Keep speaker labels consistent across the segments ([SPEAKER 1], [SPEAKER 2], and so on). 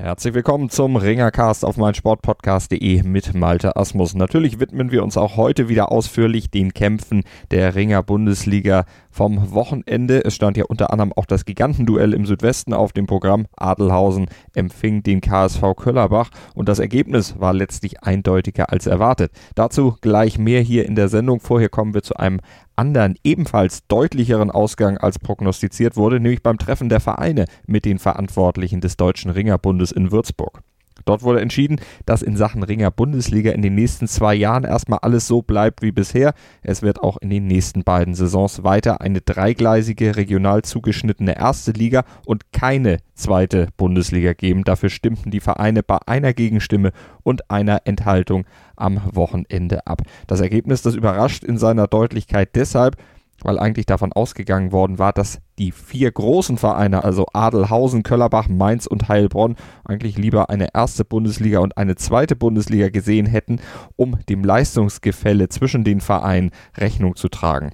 [SPEAKER 1] Herzlich willkommen zum Ringercast auf meinsportpodcast.de mit Malte Asmus. Natürlich widmen wir uns auch heute wieder ausführlich den Kämpfen der Ringer Bundesliga vom Wochenende. Es stand ja unter anderem auch das Gigantenduell im Südwesten auf dem Programm. Adelhausen empfing den KSV Köllerbach und das Ergebnis war letztlich eindeutiger als erwartet. Dazu gleich mehr hier in der Sendung. Vorher kommen wir zu einem anderen, ebenfalls deutlicheren Ausgang als prognostiziert wurde, nämlich beim Treffen der Vereine mit den Verantwortlichen des Deutschen Ringerbundes in Würzburg. Dort wurde entschieden, dass in Sachen Ringer Bundesliga in den nächsten zwei Jahren erstmal alles so bleibt wie bisher. Es wird auch in den nächsten beiden Saisons weiter eine dreigleisige, regional zugeschnittene erste Liga und keine zweite Bundesliga geben. Dafür stimmten die Vereine bei einer Gegenstimme und einer Enthaltung am Wochenende ab. Das Ergebnis, das überrascht in seiner Deutlichkeit deshalb, weil eigentlich davon ausgegangen worden war, dass die vier großen Vereine, also Adelhausen, Köllerbach, Mainz und Heilbronn, eigentlich lieber eine erste Bundesliga und eine zweite Bundesliga gesehen hätten, um dem Leistungsgefälle zwischen den Vereinen Rechnung zu tragen.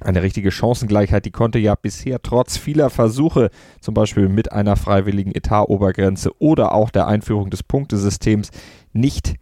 [SPEAKER 1] Eine richtige Chancengleichheit, die konnte ja bisher trotz vieler Versuche, zum Beispiel mit einer freiwilligen Etatobergrenze oder auch der Einführung des Punktesystems, nicht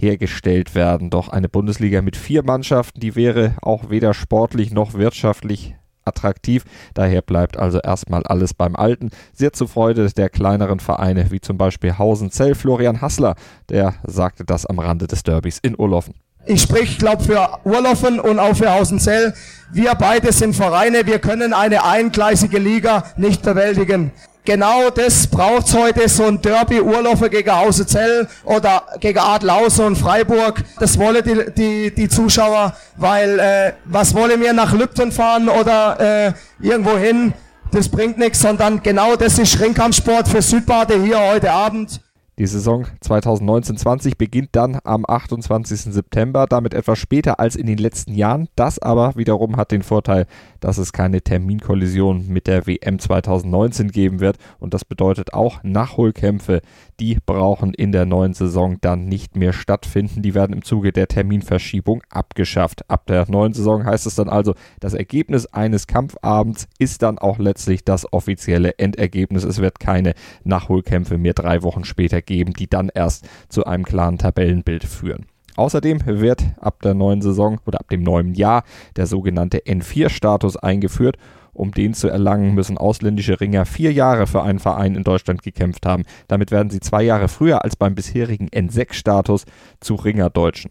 [SPEAKER 1] hergestellt werden. Doch eine Bundesliga mit vier Mannschaften, die wäre auch weder sportlich noch wirtschaftlich attraktiv. Daher bleibt also erstmal alles beim Alten. Sehr zur Freude der kleineren Vereine, wie zum Beispiel Hausenzell. Florian Hassler, der sagte das am Rande des Derbys in Urloffen.
[SPEAKER 2] Ich sprich, glaube für Urloffen und auch für Hausenzell. Wir beide sind Vereine, wir können eine eingleisige Liga nicht bewältigen genau das braucht's heute, so ein Derby, Urlaufe gegen Hausezell oder gegen Adlausen und Freiburg. Das wollen die, die, die Zuschauer, weil äh, was wollen wir nach Lübten fahren oder äh, irgendwo hin? Das bringt nichts, sondern genau das ist Ringkampfsport für Südbade hier heute Abend.
[SPEAKER 1] Die Saison 2019-20 beginnt dann am 28. September, damit etwas später als in den letzten Jahren. Das aber wiederum hat den Vorteil, dass es keine Terminkollision mit der WM 2019 geben wird. Und das bedeutet auch Nachholkämpfe, die brauchen in der neuen Saison dann nicht mehr stattfinden. Die werden im Zuge der Terminverschiebung abgeschafft. Ab der neuen Saison heißt es dann also, das Ergebnis eines Kampfabends ist dann auch letztlich das offizielle Endergebnis. Es wird keine Nachholkämpfe mehr drei Wochen später geben, die dann erst zu einem klaren Tabellenbild führen. Außerdem wird ab der neuen Saison oder ab dem neuen Jahr der sogenannte N4-Status eingeführt. Um den zu erlangen, müssen ausländische Ringer vier Jahre für einen Verein in Deutschland gekämpft haben. Damit werden sie zwei Jahre früher als beim bisherigen N6-Status zu Ringerdeutschen.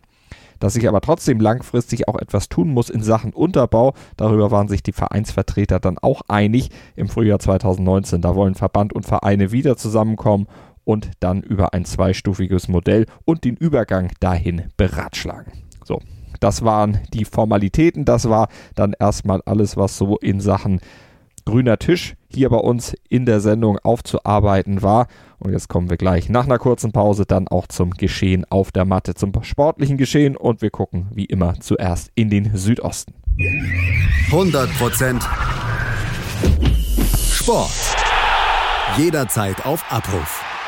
[SPEAKER 1] Dass sich aber trotzdem langfristig auch etwas tun muss in Sachen Unterbau, darüber waren sich die Vereinsvertreter dann auch einig im Frühjahr 2019. Da wollen Verband und Vereine wieder zusammenkommen und dann über ein zweistufiges Modell und den Übergang dahin beratschlagen. So, das waren die Formalitäten, das war dann erstmal alles, was so in Sachen grüner Tisch hier bei uns in der Sendung aufzuarbeiten war. Und jetzt kommen wir gleich nach einer kurzen Pause dann auch zum Geschehen auf der Matte, zum sportlichen Geschehen und wir gucken wie immer zuerst in den Südosten.
[SPEAKER 3] 100% Sport. Jederzeit auf Abruf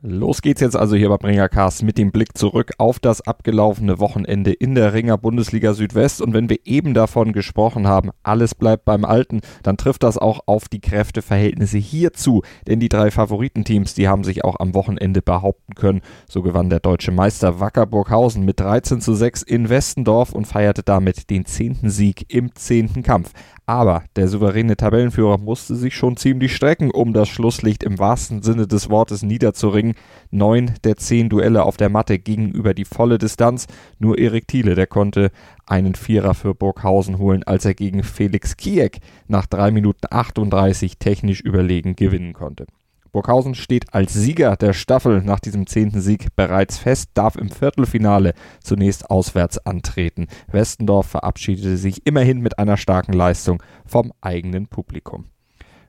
[SPEAKER 1] Los geht's jetzt also hier bei Bringercast mit dem Blick zurück auf das abgelaufene Wochenende in der Ringer Bundesliga Südwest. Und wenn wir eben davon gesprochen haben, alles bleibt beim Alten, dann trifft das auch auf die Kräfteverhältnisse hierzu. Denn die drei Favoritenteams, die haben sich auch am Wochenende behaupten können. So gewann der deutsche Meister Wacker Burghausen mit 13 zu 6 in Westendorf und feierte damit den zehnten Sieg im zehnten Kampf. Aber der souveräne Tabellenführer musste sich schon ziemlich strecken, um das Schlusslicht im wahrsten Sinne des Wortes niederzuringen. Neun der zehn Duelle auf der Matte gingen über die volle Distanz. Nur Erik Thiele, der konnte einen Vierer für Burghausen holen, als er gegen Felix Kiek nach drei Minuten 38 technisch überlegen gewinnen konnte. Burghausen steht als Sieger der Staffel nach diesem zehnten Sieg bereits fest, darf im Viertelfinale zunächst auswärts antreten. Westendorf verabschiedete sich immerhin mit einer starken Leistung vom eigenen Publikum.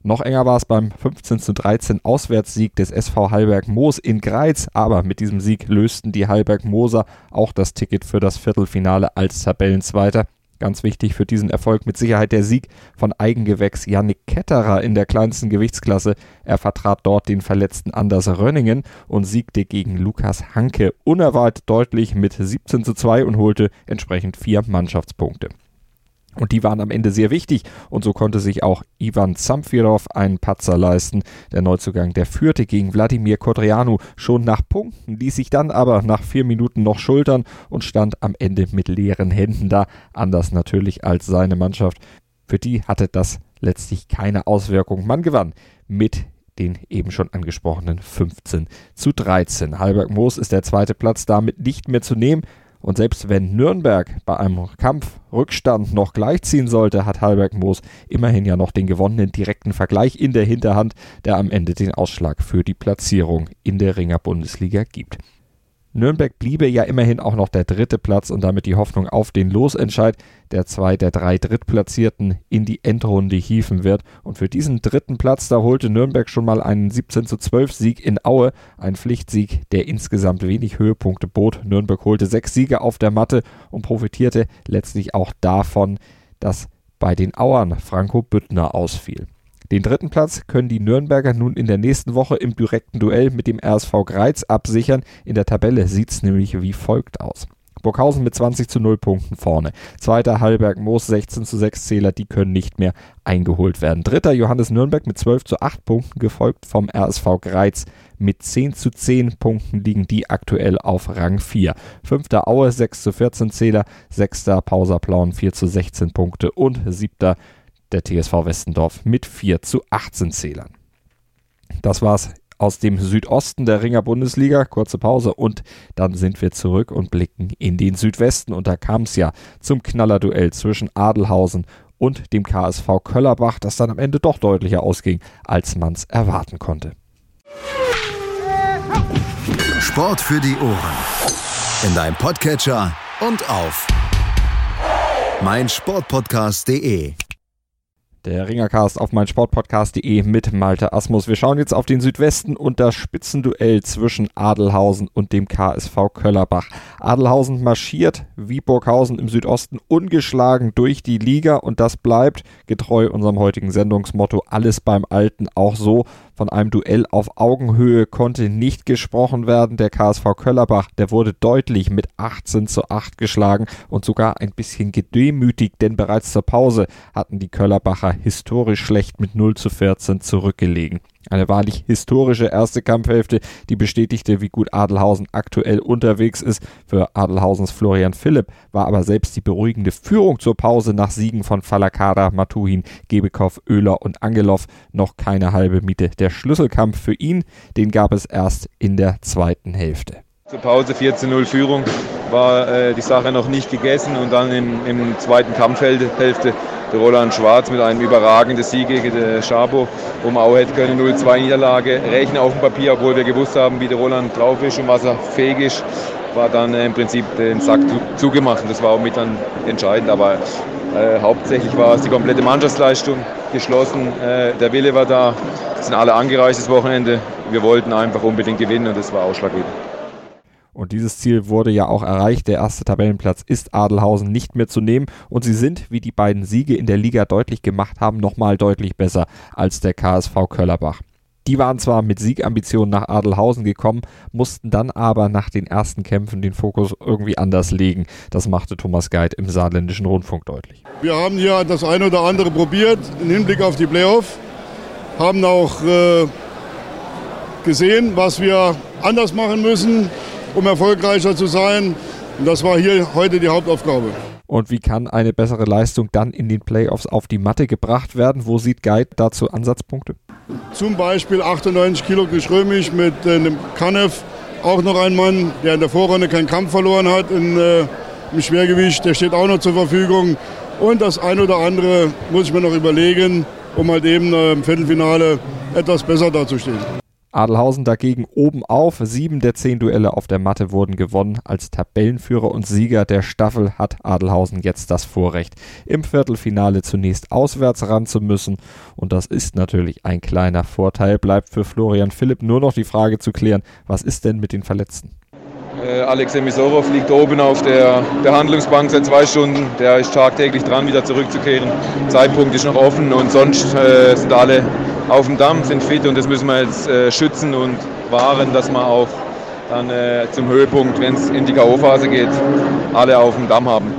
[SPEAKER 1] Noch enger war es beim 15 zu 13 Auswärtssieg des SV Hallberg Moos in Greiz, aber mit diesem Sieg lösten die Hallberg Moser auch das Ticket für das Viertelfinale als Tabellenzweiter. Ganz wichtig für diesen Erfolg mit Sicherheit der Sieg von Eigengewächs Yannick Ketterer in der kleinsten Gewichtsklasse. Er vertrat dort den verletzten Anders Rönningen und siegte gegen Lukas Hanke unerwartet deutlich mit 17 zu 2 und holte entsprechend vier Mannschaftspunkte. Und die waren am Ende sehr wichtig. Und so konnte sich auch Ivan Zamfirov einen Patzer leisten. Der Neuzugang, der führte gegen Wladimir Kodrianu schon nach Punkten, ließ sich dann aber nach vier Minuten noch schultern und stand am Ende mit leeren Händen da. Anders natürlich als seine Mannschaft. Für die hatte das letztlich keine Auswirkung. Man gewann mit den eben schon angesprochenen 15 zu 13. Halberg Moos ist der zweite Platz damit nicht mehr zu nehmen. Und selbst wenn Nürnberg bei einem Kampfrückstand noch gleichziehen sollte, hat Halberg Moos immerhin ja noch den gewonnenen direkten Vergleich in der Hinterhand, der am Ende den Ausschlag für die Platzierung in der Ringer Bundesliga gibt. Nürnberg bliebe ja immerhin auch noch der dritte Platz und damit die Hoffnung auf den Losentscheid, der zwei der drei Drittplatzierten in die Endrunde hieven wird. Und für diesen dritten Platz, da holte Nürnberg schon mal einen 17 zu 12 Sieg in Aue, ein Pflichtsieg, der insgesamt wenig Höhepunkte bot. Nürnberg holte sechs Siege auf der Matte und profitierte letztlich auch davon, dass bei den Auern Franco Büttner ausfiel. Den dritten Platz können die Nürnberger nun in der nächsten Woche im direkten Duell mit dem RSV Greiz absichern. In der Tabelle sieht es nämlich wie folgt aus. Burghausen mit 20 zu 0 Punkten vorne. Zweiter Hallberg Moos 16 zu 6 Zähler, die können nicht mehr eingeholt werden. Dritter Johannes Nürnberg mit 12 zu 8 Punkten, gefolgt vom RSV Greiz mit 10 zu 10 Punkten liegen die aktuell auf Rang 4. Fünfter Aue 6 zu 14 Zähler, sechster Pauserplauen 4 zu 16 Punkte und siebter der TSV Westendorf mit 4 zu 18 Zählern. Das war's aus dem Südosten der Ringer Bundesliga. Kurze Pause und dann sind wir zurück und blicken in den Südwesten. Und da kam es ja zum Knallerduell zwischen Adelhausen und dem KSV Köllerbach, das dann am Ende doch deutlicher ausging, als man es erwarten konnte.
[SPEAKER 3] Sport für die Ohren. In deinem Podcatcher und auf meinsportpodcast.de.
[SPEAKER 1] Der Ringercast auf meinsportpodcast.de mit Malte Asmus. Wir schauen jetzt auf den Südwesten und das Spitzenduell zwischen Adelhausen und dem KSV Köllerbach. Adelhausen marschiert wie Burghausen im Südosten ungeschlagen durch die Liga und das bleibt getreu unserem heutigen Sendungsmotto alles beim Alten auch so. Von einem Duell auf Augenhöhe konnte nicht gesprochen werden. Der KSV Köllerbach, der wurde deutlich mit 18 zu 8 geschlagen und sogar ein bisschen gedemütigt, denn bereits zur Pause hatten die Köllerbacher historisch schlecht mit 0 zu 14 zurückgelegen. Eine wahrlich historische erste Kampfhälfte, die bestätigte, wie gut Adelhausen aktuell unterwegs ist. Für Adelhausens Florian Philipp war aber selbst die beruhigende Führung zur Pause nach Siegen von Falakada, Matuhin, Gebekow, Oehler und Angelov noch keine halbe Miete. Der Schlüsselkampf für ihn, den gab es erst in der zweiten Hälfte.
[SPEAKER 4] Zur Pause 14-0 Führung war äh, die Sache noch nicht gegessen und dann im, im zweiten Kampfhälfte der Roland Schwarz mit einem überragenden Sieg gegen den Schabo, man auch hätte können. 0-2 Niederlage. Rechnen auf dem Papier, obwohl wir gewusst haben, wie der Roland drauf ist und was er fähig ist, war dann äh, im Prinzip den Sack zugemacht. Und das war auch mit dann entscheidend, aber äh, hauptsächlich war es die komplette Mannschaftsleistung geschlossen, äh, der Wille war da, sind alle angereist das Wochenende, wir wollten einfach unbedingt gewinnen und das war ausschlaggebend.
[SPEAKER 1] Und dieses Ziel wurde ja auch erreicht. Der erste Tabellenplatz ist Adelhausen nicht mehr zu nehmen. Und sie sind, wie die beiden Siege in der Liga deutlich gemacht haben, nochmal deutlich besser als der KSV Köllerbach. Die waren zwar mit Siegambitionen nach Adelhausen gekommen, mussten dann aber nach den ersten Kämpfen den Fokus irgendwie anders legen. Das machte Thomas Geit im saarländischen Rundfunk deutlich.
[SPEAKER 5] Wir haben hier das eine oder andere probiert im Hinblick auf die Playoff, haben auch äh, gesehen, was wir anders machen müssen, um erfolgreicher zu sein. Und das war hier heute die Hauptaufgabe.
[SPEAKER 1] Und wie kann eine bessere Leistung dann in den Playoffs auf die Matte gebracht werden? Wo sieht Guide dazu Ansatzpunkte?
[SPEAKER 5] Zum Beispiel 98 Kilo Geschrömisch mit äh, einem Kanev. Auch noch ein Mann, der in der Vorrunde keinen Kampf verloren hat in, äh, im Schwergewicht. Der steht auch noch zur Verfügung. Und das eine oder andere muss ich mir noch überlegen, um halt eben äh, im Viertelfinale etwas besser dazustehen.
[SPEAKER 1] Adelhausen dagegen oben auf. Sieben der zehn Duelle auf der Matte wurden gewonnen. Als Tabellenführer und Sieger der Staffel hat Adelhausen jetzt das Vorrecht, im Viertelfinale zunächst auswärts ran zu müssen. Und das ist natürlich ein kleiner Vorteil. Bleibt für Florian Philipp nur noch die Frage zu klären, was ist denn mit den Verletzten?
[SPEAKER 4] Äh, Alex Emisorov liegt oben auf der Behandlungsbank seit zwei Stunden. Der ist tagtäglich dran, wieder zurückzukehren. Zeitpunkt ist noch offen und sonst äh, sind alle auf dem Damm, sind fit und das müssen wir jetzt äh, schützen und wahren, dass wir auch dann äh, zum Höhepunkt, wenn es in die K.O.-Phase geht, alle auf dem Damm haben.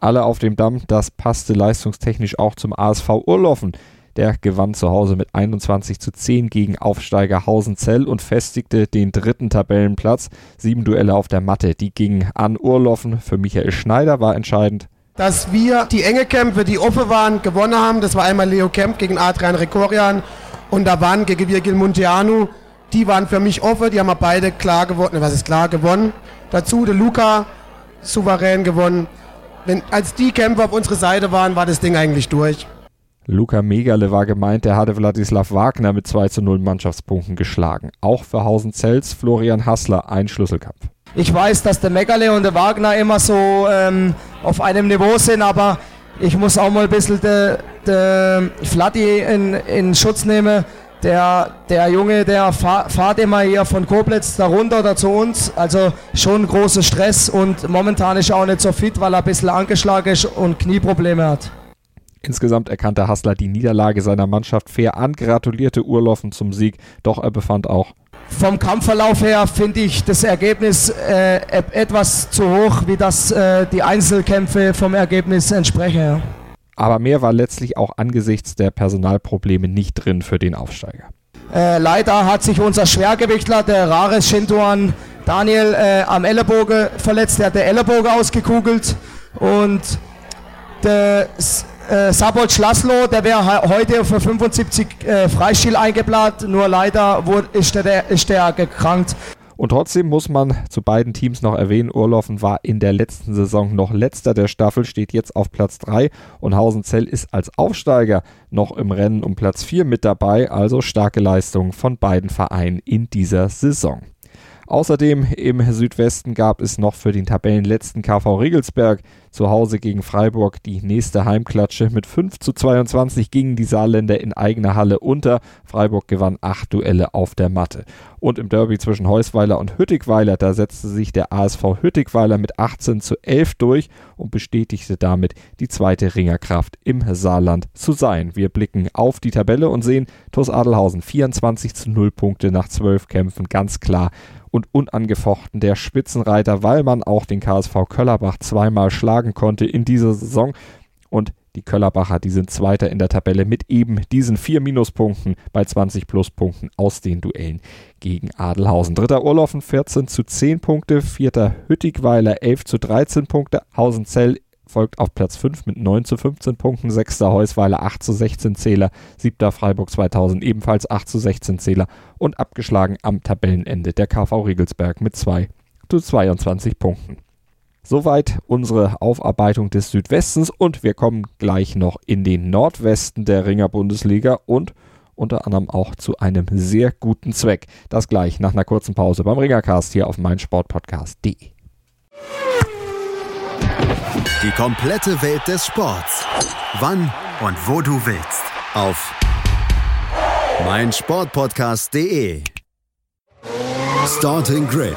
[SPEAKER 1] Alle auf dem Damm, das passte leistungstechnisch auch zum ASV Urlaufen. Der gewann zu Hause mit 21 zu 10 gegen Aufsteiger Hausenzell und festigte den dritten Tabellenplatz. Sieben Duelle auf der Matte, die gingen an Urloffen. Für Michael Schneider war entscheidend.
[SPEAKER 6] Dass wir die enge Kämpfe, die offen waren, gewonnen haben. Das war einmal Leo Kemp gegen Adrian Rekorian und da waren gegen Virgil Munteanu. Die waren für mich offen, die haben wir beide klar gewonnen. Was ist klar gewonnen? Dazu der Luca souverän gewonnen. Wenn, als die Kämpfer auf unserer Seite waren, war das Ding eigentlich durch.
[SPEAKER 1] Luca Megale war gemeint, der hatte Wladislav Wagner mit 2 zu 0 Mannschaftspunkten geschlagen. Auch für Hausenzels Florian Hassler ein Schlüsselkampf.
[SPEAKER 2] Ich weiß, dass der Megale und der Wagner immer so ähm, auf einem Niveau sind, aber ich muss auch mal ein bisschen den de Flatti in, in Schutz nehmen. Der, der Junge, der fahrt immer hier von Koblenz da runter oder zu uns. Also schon großer Stress und momentan ist er auch nicht so fit, weil er ein bisschen angeschlagen ist und Knieprobleme hat.
[SPEAKER 1] Insgesamt erkannte Hassler die Niederlage seiner Mannschaft fair an, gratulierte Urloffen zum Sieg, doch er befand auch.
[SPEAKER 2] Vom Kampfverlauf her finde ich das Ergebnis äh, etwas zu hoch, wie das äh, die Einzelkämpfe vom Ergebnis entsprechen. Ja.
[SPEAKER 1] Aber mehr war letztlich auch angesichts der Personalprobleme nicht drin für den Aufsteiger.
[SPEAKER 2] Äh, leider hat sich unser Schwergewichtler, der Rares Shintuan Daniel, äh, am Ellenbogen verletzt. Der hat den Ellenbogen ausgekugelt und der äh, Sabot Schlaslo, der wäre heute für 75 äh, Freistil eingeplant, nur leider wurde, ist, der, ist der gekrankt.
[SPEAKER 1] Und trotzdem muss man zu beiden Teams noch erwähnen, Urlaufen war in der letzten Saison noch letzter der Staffel, steht jetzt auf Platz 3 und Hausenzell ist als Aufsteiger noch im Rennen um Platz 4 mit dabei, also starke Leistung von beiden Vereinen in dieser Saison. Außerdem im Südwesten gab es noch für den Tabellenletzten KV Regelsberg zu Hause gegen Freiburg die nächste Heimklatsche. Mit 5 zu 22 gingen die Saarländer in eigener Halle unter. Freiburg gewann acht Duelle auf der Matte. Und im Derby zwischen Heusweiler und Hüttigweiler, da setzte sich der ASV Hüttigweiler mit 18 zu 11 durch und bestätigte damit die zweite Ringerkraft im Saarland zu sein. Wir blicken auf die Tabelle und sehen TuS Adelhausen 24 zu 0 Punkte nach 12 Kämpfen, ganz klar und unangefochten der Spitzenreiter, weil man auch den KSV Köllerbach zweimal schlagen konnte in dieser Saison. Und die Köllerbacher, die sind Zweiter in der Tabelle mit eben diesen vier Minuspunkten bei 20 Pluspunkten aus den Duellen gegen Adelhausen. Dritter Urlaufen 14 zu 10 Punkte, vierter Hüttigweiler 11 zu 13 Punkte, Hausenzell folgt auf Platz 5 mit 9 zu 15 Punkten, sechster Heusweiler 8 zu 16 Zähler, siebter Freiburg 2000 ebenfalls 8 zu 16 Zähler und abgeschlagen am Tabellenende der KV Riegelsberg mit 2 zu 22 Punkten. Soweit unsere Aufarbeitung des Südwestens und wir kommen gleich noch in den Nordwesten der Ringer Bundesliga und unter anderem auch zu einem sehr guten Zweck. Das gleich nach einer kurzen Pause beim Ringercast hier auf meinsportpodcast.de.
[SPEAKER 3] Die komplette Welt des Sports. Wann und wo du willst. Auf meinsportpodcast.de. Starting Grid.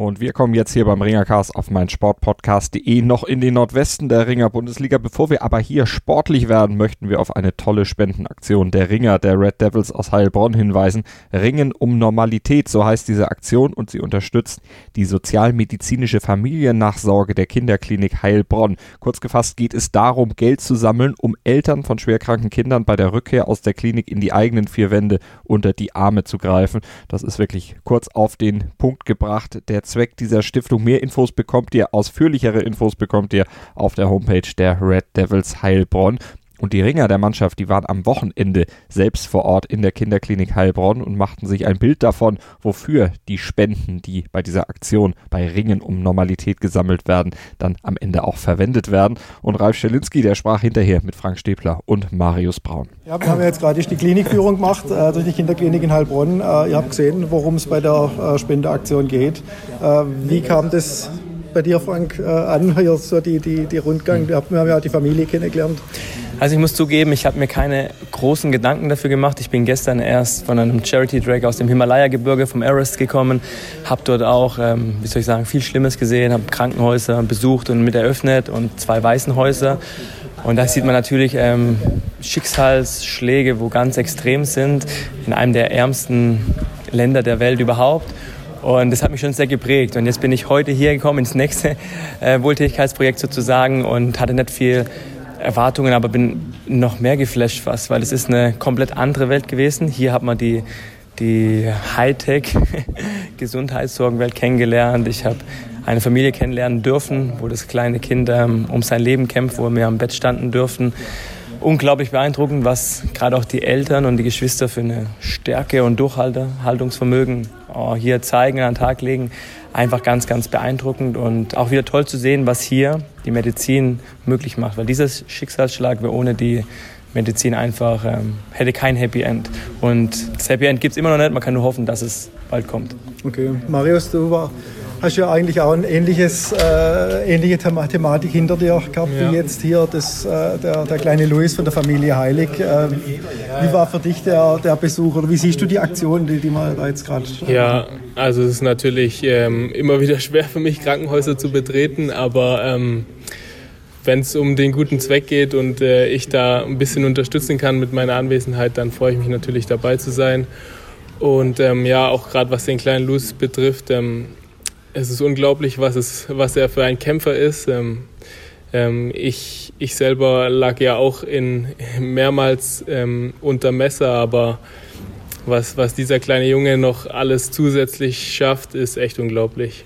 [SPEAKER 1] Und wir kommen jetzt hier beim Ringercast auf mein Sportpodcast.de noch in den Nordwesten der Ringer Bundesliga. Bevor wir aber hier sportlich werden, möchten wir auf eine tolle Spendenaktion der Ringer der Red Devils aus Heilbronn hinweisen. Ringen um Normalität, so heißt diese Aktion und sie unterstützt die sozialmedizinische Familiennachsorge der Kinderklinik Heilbronn. Kurz gefasst geht es darum, Geld zu sammeln, um Eltern von schwerkranken Kindern bei der Rückkehr aus der Klinik in die eigenen vier Wände unter die Arme zu greifen. Das ist wirklich kurz auf den Punkt gebracht. Der Zweck dieser Stiftung. Mehr Infos bekommt ihr, ausführlichere Infos bekommt ihr auf der Homepage der Red Devils Heilbronn. Und die Ringer der Mannschaft, die waren am Wochenende selbst vor Ort in der Kinderklinik Heilbronn und machten sich ein Bild davon, wofür die Spenden, die bei dieser Aktion bei Ringen um Normalität gesammelt werden, dann am Ende auch verwendet werden. Und Ralf Schelinski, der sprach hinterher mit Frank Stäbler und Marius Braun.
[SPEAKER 7] Ja, wir haben jetzt gerade die Klinikführung gemacht äh, durch die Kinderklinik in Heilbronn. Äh, ihr habt gesehen, worum es bei der äh, Spendeaktion geht. Äh, wie kam das bei dir, Frank, äh, an, hier so die, die, die Rundgang? Wir haben ja die Familie kennengelernt.
[SPEAKER 8] Also ich muss zugeben, ich habe mir keine großen Gedanken dafür gemacht. Ich bin gestern erst von einem Charity-Track aus dem Himalaya-Gebirge vom Everest gekommen, habe dort auch, ähm, wie soll ich sagen, viel Schlimmes gesehen, habe Krankenhäuser besucht und mit eröffnet und zwei Waisenhäuser. Und da sieht man natürlich ähm, Schicksalsschläge, wo ganz extrem sind, in einem der ärmsten Länder der Welt überhaupt. Und das hat mich schon sehr geprägt. Und jetzt bin ich heute hier gekommen ins nächste äh, Wohltätigkeitsprojekt sozusagen und hatte nicht viel Erwartungen, aber bin noch mehr geflasht fast, weil es ist eine komplett andere Welt gewesen. Hier hat man die, die Hightech-Gesundheitssorgenwelt kennengelernt. Ich habe eine Familie kennenlernen dürfen, wo das kleine Kind ähm, um sein Leben kämpft, wo wir am Bett standen dürfen. Unglaublich beeindruckend, was gerade auch die Eltern und die Geschwister für eine Stärke und Durchhaltungsvermögen hier zeigen, an den Tag legen einfach ganz, ganz beeindruckend und auch wieder toll zu sehen, was hier die Medizin möglich macht. Weil dieser Schicksalsschlag wäre ohne die Medizin einfach, ähm, hätte kein Happy End. Und das Happy End gibt es immer noch nicht, man kann nur hoffen, dass es bald kommt.
[SPEAKER 7] Okay, Marius, du war, hast ja eigentlich auch eine ähnliches, äh, ähnliche Thematik hinter dir gehabt, ja. wie jetzt hier das, äh, der, der kleine Louis von der Familie Heilig. Äh, wie war für dich der, der Besuch oder wie siehst du die Aktion, die, die man da jetzt gerade...
[SPEAKER 9] Ja, also es ist natürlich ähm, immer wieder schwer für mich, Krankenhäuser zu betreten, aber... Ähm, wenn es um den guten Zweck geht und äh, ich da ein bisschen unterstützen kann mit meiner Anwesenheit, dann freue ich mich natürlich dabei zu sein. Und ähm, ja, auch gerade was den kleinen Luz betrifft, ähm, es ist unglaublich, was, es, was er für ein Kämpfer ist. Ähm, ähm ich, ich selber lag ja auch in, mehrmals ähm, unter Messer, aber was, was dieser kleine Junge noch alles zusätzlich schafft, ist echt unglaublich.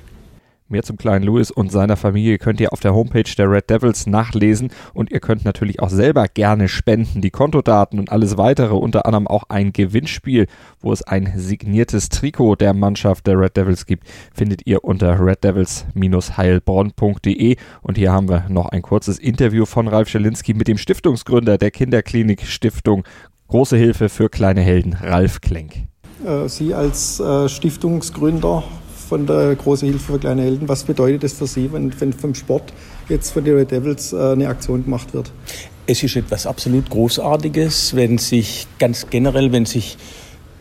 [SPEAKER 1] Mehr zum kleinen Louis und seiner Familie könnt ihr auf der Homepage der Red Devils nachlesen und ihr könnt natürlich auch selber gerne spenden. Die Kontodaten und alles weitere, unter anderem auch ein Gewinnspiel, wo es ein signiertes Trikot der Mannschaft der Red Devils gibt, findet ihr unter reddevils-heilbronn.de und hier haben wir noch ein kurzes Interview von Ralf Schelinski mit dem Stiftungsgründer der Kinderklinik Stiftung Große Hilfe für kleine Helden, Ralf Klenk.
[SPEAKER 7] Äh, Sie als äh, Stiftungsgründer von der Große Hilfe für kleine Helden. Was bedeutet das für Sie, wenn, wenn vom Sport jetzt von den Red Devils äh, eine Aktion gemacht wird?
[SPEAKER 10] Es ist etwas absolut Großartiges, wenn sich ganz generell, wenn sich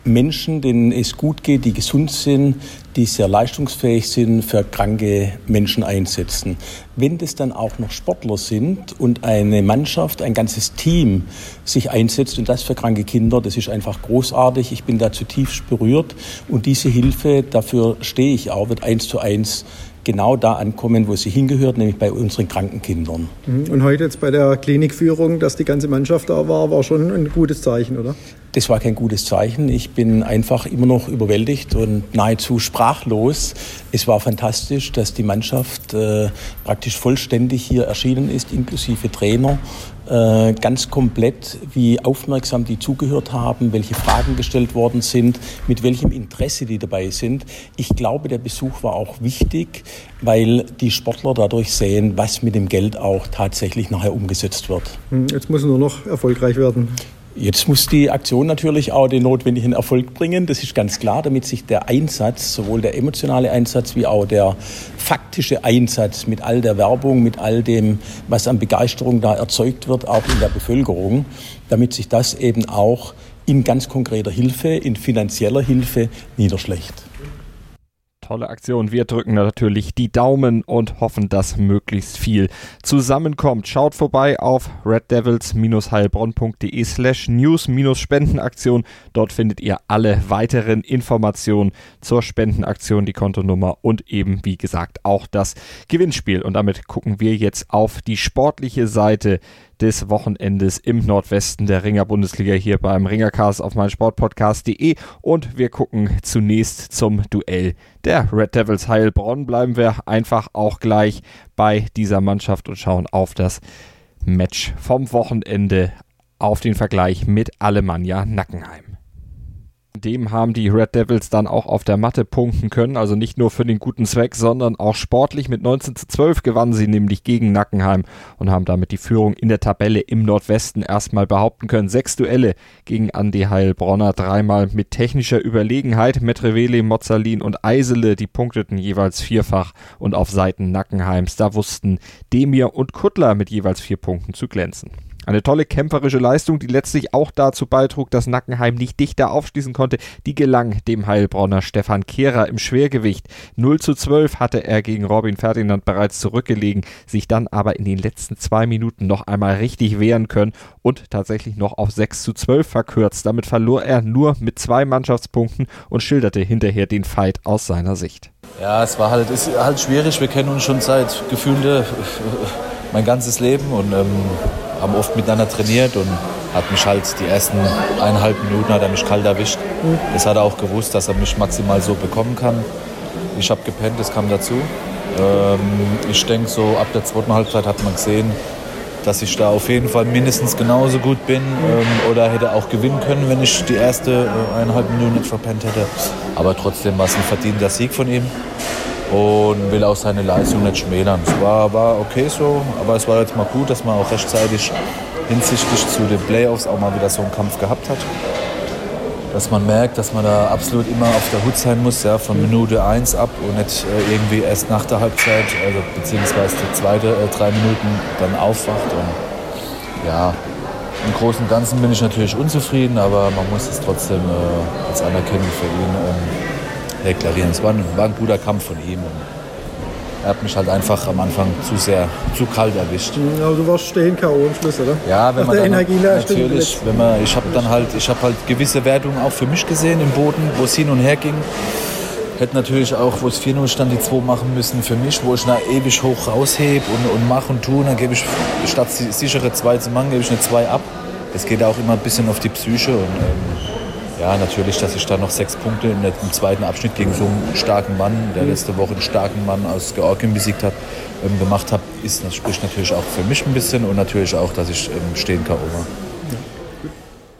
[SPEAKER 10] Menschen, denen es gut geht, die gesund sind, die sehr leistungsfähig sind, für kranke Menschen einsetzen. Wenn das dann auch noch Sportler sind und eine Mannschaft, ein ganzes Team sich einsetzt und das für kranke Kinder, das ist einfach großartig. Ich bin da zutiefst berührt und diese Hilfe, dafür stehe ich auch, wird eins zu eins genau da ankommen, wo sie hingehört, nämlich bei unseren kranken Kindern.
[SPEAKER 7] Mhm. Und heute jetzt bei der Klinikführung, dass die ganze Mannschaft da war, war schon ein gutes Zeichen, oder?
[SPEAKER 10] Das war kein gutes Zeichen. Ich bin einfach immer noch überwältigt und nahezu sprachlos. Es war fantastisch, dass die Mannschaft äh, praktisch vollständig hier erschienen ist, inklusive Trainer. Äh, ganz komplett, wie aufmerksam die zugehört haben, welche Fragen gestellt worden sind, mit welchem Interesse die dabei sind. Ich glaube, der Besuch war auch wichtig, weil die Sportler dadurch sehen, was mit dem Geld auch tatsächlich nachher umgesetzt wird.
[SPEAKER 7] Hm, jetzt muss nur noch erfolgreich werden.
[SPEAKER 10] Jetzt muss die Aktion natürlich auch den notwendigen Erfolg bringen, das ist ganz klar, damit sich der Einsatz, sowohl der emotionale Einsatz wie auch der faktische Einsatz mit all der Werbung, mit all dem, was an Begeisterung da erzeugt wird, auch in der Bevölkerung, damit sich das eben auch in ganz konkreter Hilfe, in finanzieller Hilfe niederschlägt.
[SPEAKER 1] Tolle Aktion. Wir drücken natürlich die Daumen und hoffen, dass möglichst viel zusammenkommt. Schaut vorbei auf reddevils-heilbronn.de slash news-spendenaktion. Dort findet ihr alle weiteren Informationen zur Spendenaktion, die Kontonummer und eben, wie gesagt, auch das Gewinnspiel. Und damit gucken wir jetzt auf die sportliche Seite des Wochenendes im Nordwesten der Ringer Bundesliga hier beim Ringercast auf meinsportpodcast.de und wir gucken zunächst zum Duell der Red Devils Heilbronn. Bleiben wir einfach auch gleich bei dieser Mannschaft und schauen auf das Match vom Wochenende auf den Vergleich mit Alemannia Nackenheim. Dem haben die Red Devils dann auch auf der Matte punkten können, also nicht nur für den guten Zweck, sondern auch sportlich. Mit 19 zu 12 gewannen sie nämlich gegen Nackenheim und haben damit die Führung in der Tabelle im Nordwesten erstmal behaupten können. Sechs Duelle gegen Andy Heilbronner, dreimal mit technischer Überlegenheit. Metrevele, Mozzalin und Eisele, die punkteten jeweils vierfach und auf Seiten Nackenheims, da wussten Demir und Kuttler mit jeweils vier Punkten zu glänzen. Eine tolle kämpferische Leistung, die letztlich auch dazu beitrug, dass Nackenheim nicht dichter aufschließen konnte, die gelang dem Heilbronner Stefan Kehrer im Schwergewicht. 0 zu 12 hatte er gegen Robin Ferdinand bereits zurückgelegen, sich dann aber in den letzten zwei Minuten noch einmal richtig wehren können und tatsächlich noch auf 6 zu 12 verkürzt. Damit verlor er nur mit zwei Mannschaftspunkten und schilderte hinterher den Fight aus seiner Sicht.
[SPEAKER 11] Ja, es war halt, ist halt schwierig. Wir kennen uns schon seit gefühlte mein ganzes Leben und ähm, haben oft miteinander trainiert und hat mich halt die ersten eineinhalb Minuten hat er mich kalt erwischt. Das hat er auch gewusst, dass er mich maximal so bekommen kann. Ich habe gepennt, das kam dazu. Ähm, ich denke, so ab der zweiten Halbzeit hat man gesehen, dass ich da auf jeden Fall mindestens genauso gut bin ähm, oder hätte auch gewinnen können, wenn ich die erste äh, eineinhalb Minuten nicht verpennt hätte. Aber trotzdem war es ein verdienter Sieg von ihm und will auch seine Leistung nicht schmälern. Es war, war okay so, aber es war jetzt mal gut, dass man auch rechtzeitig hinsichtlich zu den Playoffs auch mal wieder so einen Kampf gehabt hat. Dass man merkt, dass man da absolut immer auf der Hut sein muss, ja, von Minute 1 ab und nicht äh, irgendwie erst nach der Halbzeit, also beziehungsweise die zweite äh, drei Minuten dann aufwacht. Und ja, im Großen und Ganzen bin ich natürlich unzufrieden, aber man muss es trotzdem äh, als Anerkennung für ihn ähm, deklarieren. Es war ein, war ein guter Kampf von ihm. er hat mich halt einfach am Anfang zu sehr, zu kalt erwischt.
[SPEAKER 7] Aber du warst stehen K.O. im Schluss, oder?
[SPEAKER 11] Ja, wenn man dann, natürlich, wenn man, ich habe dann halt, ich habe halt gewisse Wertungen auch für mich gesehen im Boden, wo es hin und her ging. Hätte natürlich auch, wo es 4-0 stand, die 2 machen müssen für mich, wo ich nach ewig hoch raushebe und, und mache und tue. Dann gebe ich, statt die sichere 2 zu machen, gebe ich eine 2 ab. Das geht auch immer ein bisschen auf die Psyche. Und, ähm, ja, natürlich, dass ich da noch sechs Punkte im zweiten Abschnitt gegen so einen starken Mann, der letzte Woche einen starken Mann aus Georgien besiegt hat, ähm, gemacht habe, ist, spricht natürlich auch für mich ein bisschen und natürlich auch, dass ich ähm, stehen K.O. war.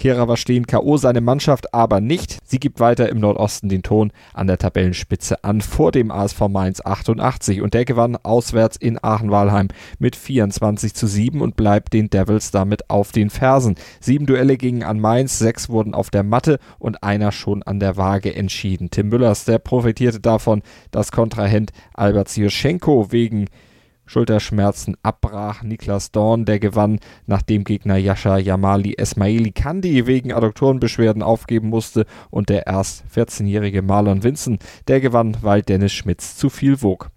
[SPEAKER 1] Kehrer stehen K.O. seine Mannschaft aber nicht. Sie gibt weiter im Nordosten den Ton an der Tabellenspitze an vor dem ASV Mainz 88 und der gewann auswärts in Aachen-Walheim mit 24 zu 7 und bleibt den Devils damit auf den Fersen. Sieben Duelle gingen an Mainz, sechs wurden auf der Matte und einer schon an der Waage entschieden. Tim Müllers, der profitierte davon, dass Kontrahent Albert Zierschenko wegen Schulterschmerzen abbrach. Niklas Dorn, der gewann, nachdem Gegner Yasha Yamali Esmaili Kandi wegen Adduktorenbeschwerden aufgeben musste und der erst 14-jährige Marlon Vincent, der gewann, weil Dennis Schmitz zu viel wog.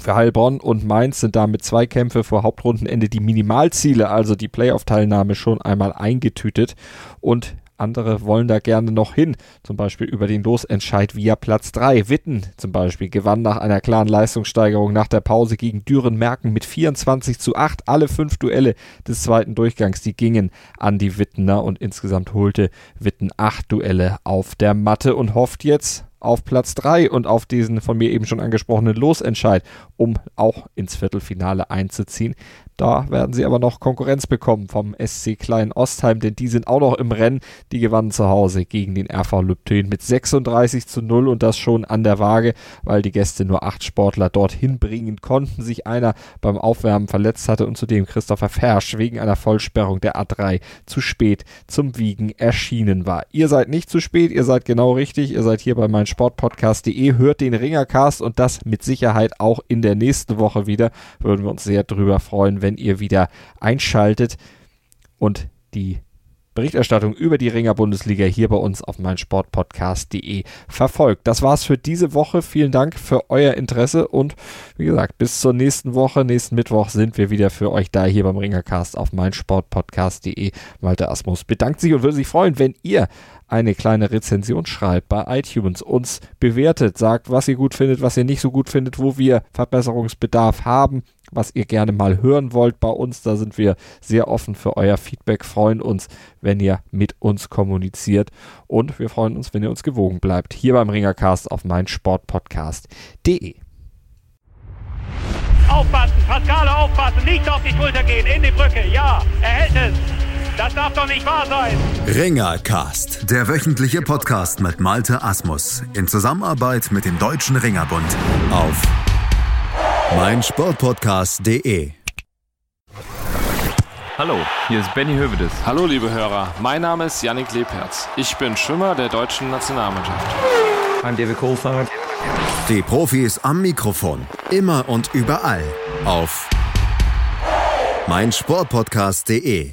[SPEAKER 1] Für Heilbronn und Mainz sind damit zwei Kämpfe vor Hauptrundenende die Minimalziele, also die Playoff-Teilnahme, schon einmal eingetütet. Und andere wollen da gerne noch hin, zum Beispiel über den Losentscheid via Platz 3. Witten zum Beispiel gewann nach einer klaren Leistungssteigerung nach der Pause gegen Düren-Merken mit 24 zu 8. Alle fünf Duelle des zweiten Durchgangs, die gingen an die Wittener und insgesamt holte Witten acht Duelle auf der Matte und hofft jetzt auf Platz 3 und auf diesen von mir eben schon angesprochenen Losentscheid, um auch ins Viertelfinale einzuziehen. Da werden sie aber noch Konkurrenz bekommen vom SC Klein Ostheim, denn die sind auch noch im Rennen. Die gewannen zu Hause gegen den RV Lübten mit 36 zu 0 und das schon an der Waage, weil die Gäste nur acht Sportler dorthin bringen konnten. Sich einer beim Aufwärmen verletzt hatte und zudem Christopher Fersch wegen einer Vollsperrung der A3 zu spät zum Wiegen erschienen war. Ihr seid nicht zu spät, ihr seid genau richtig. Ihr seid hier bei meinsportpodcast.de, hört den Ringercast und das mit Sicherheit auch in der nächsten Woche wieder. Würden wir uns sehr drüber freuen, wenn wenn ihr wieder einschaltet und die Berichterstattung über die Ringer Bundesliga hier bei uns auf meinsportpodcast.de verfolgt. Das war's für diese Woche. Vielen Dank für euer Interesse und wie gesagt, bis zur nächsten Woche, nächsten Mittwoch sind wir wieder für euch da hier beim Ringercast auf meinsportpodcast.de. Malte Asmus bedankt sich und würde sich freuen, wenn ihr eine kleine Rezension schreibt bei iTunes, uns bewertet, sagt, was ihr gut findet, was ihr nicht so gut findet, wo wir Verbesserungsbedarf haben, was ihr gerne mal hören wollt bei uns. Da sind wir sehr offen für euer Feedback, freuen uns, wenn ihr mit uns kommuniziert und wir freuen uns, wenn ihr uns gewogen bleibt. Hier beim Ringercast auf meinsportpodcast.de.
[SPEAKER 12] Aufpassen, Pascale aufpassen, nicht auf die Schulter gehen, in die Brücke, ja, er hält es. Das darf doch nicht wahr sein.
[SPEAKER 3] Ringercast, der wöchentliche Podcast mit Malte Asmus in Zusammenarbeit mit dem Deutschen Ringerbund auf meinsportpodcast.de.
[SPEAKER 13] Hallo, hier ist Benny Hövedes. Hallo, liebe Hörer. Mein Name ist Yannick Lebherz. Ich bin Schwimmer der deutschen Nationalmannschaft.
[SPEAKER 14] I'm David Kohlfahrt.
[SPEAKER 3] Die Profis am Mikrofon, immer und überall auf meinsportpodcast.de.